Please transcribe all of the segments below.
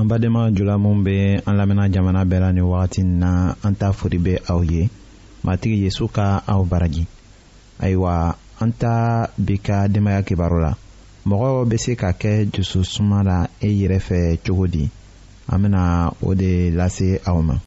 an badenma jula min bɛ an lamɛnna jamana bɛɛ la ni wagati na an ta foli bɛ aw ye matigi yesu ka aw baraji ayiwa an ta bi ka denbaya kibaru la mɔgɔ bɛ se ka kɛ dusu suma la e yɛrɛ fɛ cogo di an bɛna o de lase aw ma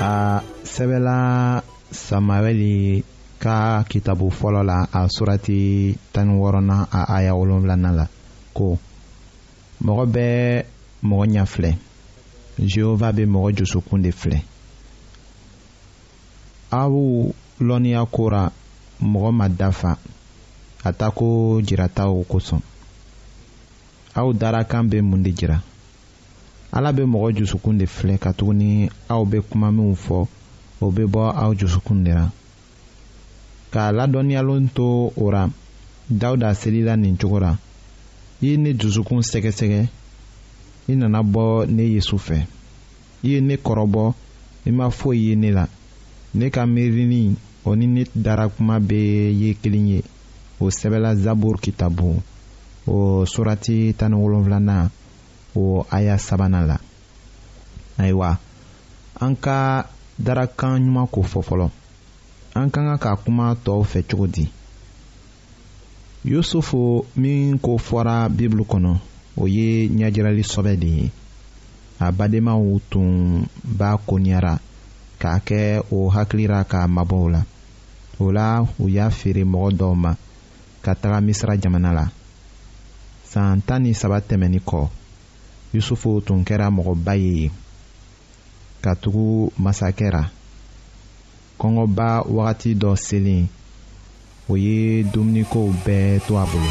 a sɛbɛla samawɛli ka kitabu fɔlɔ la a surati tan ni wɔɔrɔna a aya wolonwulanan la ko mɔgɔ bɛ mɔgɔ ɲɛ filɛ jehova bɛ mɔgɔ dusukun de filɛ aw lɔnniya kora mɔgɔ ma dafa a tako jirataw kosɔn aw darakan bɛ mun de jira ala bɛ mɔgɔ jusukun de filɛ katuguni aw bɛ kuma minw fɔ o bɛ bɔ aw jusukun de la k'a ladɔnniyalen to o ra dawuda selila nin cogo ra i ye ne dusukun sɛgɛsɛgɛ i nana bɔ ne yesu fɛ i ye ne kɔrɔbɔ i ma foyi ye ne la ne ka miirini o ni ne dara kuma bɛɛ ye kelen ye o sɛbɛla zabur kitabu o surati tan ni wolonwulanan o aya sabanan la ayiwa an ka darakan ɲuman ko fɔ fɔlɔ an ka kan ka kuma tɔw fɛ cogo di yusufu min ko fɔra bibulu kɔnɔ o ye ɲɛjirali sɔbɛ de ye a badenmaw tun b'a koniyara k'a kɛ o hakilira ka mabɔw la o la u y'a feere mɔgɔ dɔw ma ka taga misira jamana la san tan ni saba tɛmɛni kɔ yusufu tun kɛra mɔgɔba ye yen ka tugu masakɛ ra kɔngɔba wagati dɔ selen o ye dumunikow bɛɛ to a bolo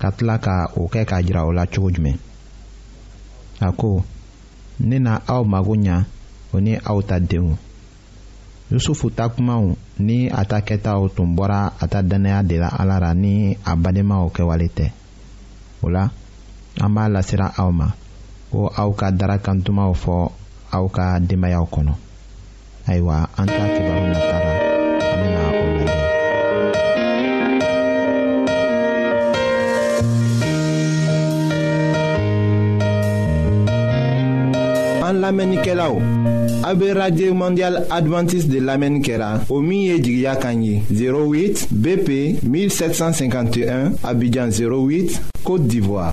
ka tila ka o kɛ k'a jira o la cogo jumɛn a ko ne na aw mago ɲa o ni aw ta denw yusufu ta kumaw ni a ta kɛtaw tun bɔra a ta dannaya de la ala ra ni a badenmaw kɛwale tɛ o la an b'a lasira aw ma ko aw ka darakantumaw fɔ aw ka denbayaw kɔnɔ ayiwa an ta kibaru na taara an bɛna o lajɛ. an lamɛnnikɛlaw a bɛ radio mondial adventiste de lamɛnni kɛra o min ye jigiya kan ye 08 bp 1751 abidjan 08 côte d'ivoire.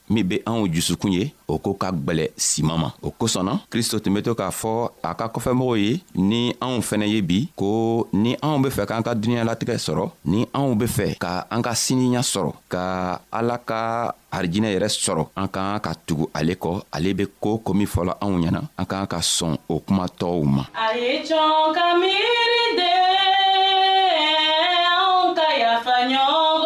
min be anw jusukun ye o ko ka gwɛlɛ siman ma o kosɔn na kristo tun be to k'a fɔ a ka kɔfɛmɔgɔw ye ni anw fɛnɛ ye bi ko ni anw be fɛ k'an ka duniɲalatigɛ sɔrɔ ni anw be fɛ ka an ka siniya sɔrɔ ka ala ka arijinɛ yɛrɛ sɔrɔ an ka kan ka tugu ale kɔ ale be koo ko min fɔla anw ɲɛna an ka kan ka sɔn o kuma tɔɔw ma a ye cɔn ka miiri de anw ka yafa ɲɔgɔn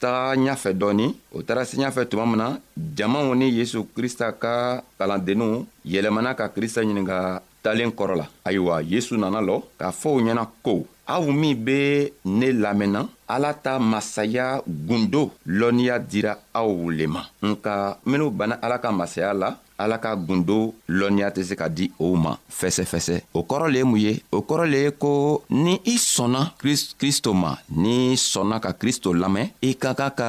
taga ɲafɛ dɔɔni o taara se ɲafɛ tuma min na jamaw ni yesu krista ka kalandenninw yɛlɛmana ka krista ɲininka talen kɔrɔ la ayiwa yesu nana lɔ k'a fɔ u ɲɛna ko aw min be ne lamɛnna ala ta masaya gundo lɔnniya dira aw le ma nka minw banna ala ka masaya la ala ka gundo lɔnniya tɛ se ka di o ma fɛsɛfɛsɛ o kɔrɔ le ye mun ye o kɔrɔ le ye ko ni i sɔnna kristo ma ni sɔnna ka kristo lamɛn i ka kan ka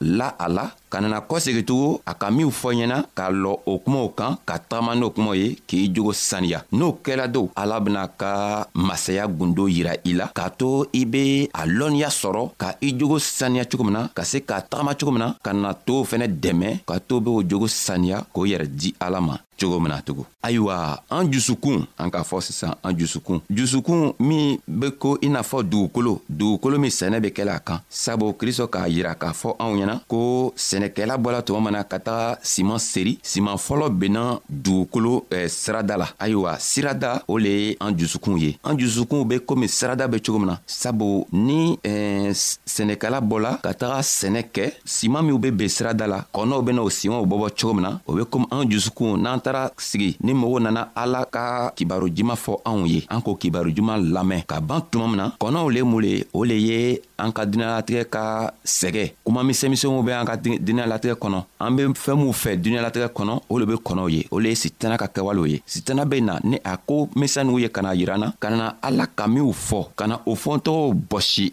la a la ka nana kɔsegitugu a ka minw fɔ ɲɛna k'a lɔ o kumaw kan ka tagama n'o kumaw ye k'i jogo saniya n'o kɛla don ala bena ka masaya gundo yira i la k'a to i be a lɔnniya sɔrɔ ka i jogo saniya cogo min na ka se k'a tagama cogo min na ka na tow fɛnɛ dɛmɛ ka to be o jogo saniya k'o yɛrɛ di ala ma cogo min na tugun ayiwa an jusukun an k'a fɔ sisan an jusukun jusukun min be ko i n'a fɔ dugukolo dugukolo min sɛnɛ be kɛla a kan sabu kristo k'a yira k'a fɔ anw ɲɛna ko sɛnɛkɛla bɔla tuma mana ka taga siman seri siman fɔlɔ benna dugukolo eh, sirada la ayiwa sirada o le ye an jusukunw ye an jusukunw be komi sirada be cogo min na sabu ni eh, sɛnɛkɛla bɔla ka taga sɛnɛ kɛ siman minw be ben sirada la kɔnɔw bena o simanw bɔbɔ cogo min na o be komi an jusukunw n'an taara sigi ni mogo nana ala ka kibaru juman fɔ anw ye an k'o kibaru juman lamɛn ka ban tuma min na kɔnɔw le mun le o le ye an ka duniɲalatigɛ ka sɛgɛ kuma misɛnmisɛnw be an ka duniɲalatigɛ kɔnɔ an be fɛɛn minw fɛ duniɲalatigɛ kɔnɔ o le be kɔnɔw ye o le ye sitana ka kɛwalew ye sitana be na ni a ko misɛnninw ye ka na yiran na ka na ala ka minw fɔ ka na o fɔntɔgɔw bɔsi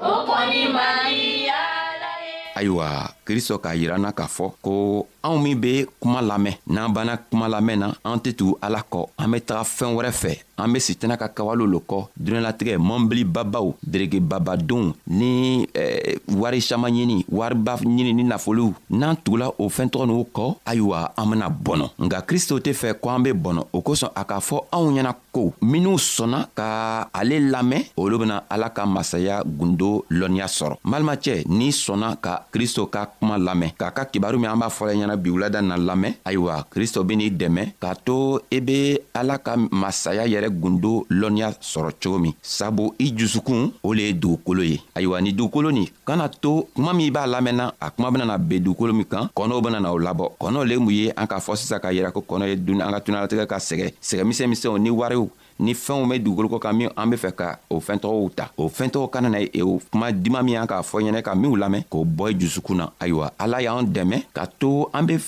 o kɔni maliya ayiwa kristo k'a yiranna k'a fɔ ko anw min be kuma lamɛn n'an banna kuma lamɛn na an tɛ tugu ala kɔ an be taga fɛɛn wɛrɛ fɛ an be sitana ka kawalo lo kɔ dunɛlatigɛ mɔnbili babaw derege babadenw ni eh, wari saman ɲini wariba ɲini ni nafolow n'an tugula o fɛɛn tɔgɔ n'u kɔ ayiwa an bena bɔnɔ nka kristo tɛ fɛ ko an be bɔnɔ o kosɔn a k'a fɔ anw ɲɛna ko minw sɔnna ka ale lamɛn olu bena ala ka masaya gundo lɔnniya sɔrɔ malimacɛ n'i sɔnna ka kristo ka kuma lamɛn k'a ka kibaru min an b'a fɔla ɲɛna bi wulada na lamɛn ayiwa kristo ben'i dɛmɛ k'a to i be ala ka masaya yɛrɛ gundo lɔnniya sɔrɔ cogo min sabu i jusukun o le ye dugukolo ye ayiwa ni dugukolo nin kana to kuma min b'a lamɛnna a kuma bɛna bɛn dugukolo min kan kɔnɔw bɛna o labɔ kɔnɔw le mun ye an k'a fɔ sisan k'a yira ko kɔnɔ ye dun an ka tunalatigɛ ka sɛgɛ sɛgɛ misɛn misɛnw ni wariw ni fɛnw bɛ dugukolo kɔ kan min an be fɛ ka o fɛn tɔgɔw ta o fɛn tɔgɔ kana na e o kuma dima min y'an k'a fɔ ɲɛnɛ ka minw lamɛn k'o bɔ i jusukun na ayiwa ala y'an dɛmɛ ka to an be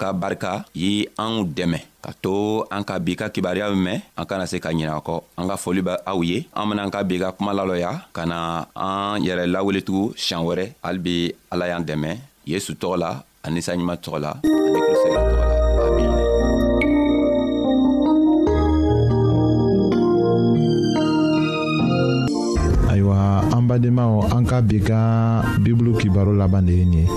ka barika ye anw dɛmɛ ka to an ka bi ka kibaruya mɛn an kana se ka ɲinɛ kɔ an ka foli bɛ aw ye an bena an ka bi ka kuma lalɔya ka na an yɛrɛ laweletugu siɲan wɛrɛ halibi ala y'an dɛmɛ yesu tɔgɔ la ani saɲuman tɔgɔ la ani kristɛla tɔgɔ la ayiwa an badenmaw an ka bi ka bibulu kibaro laban de ye nin ye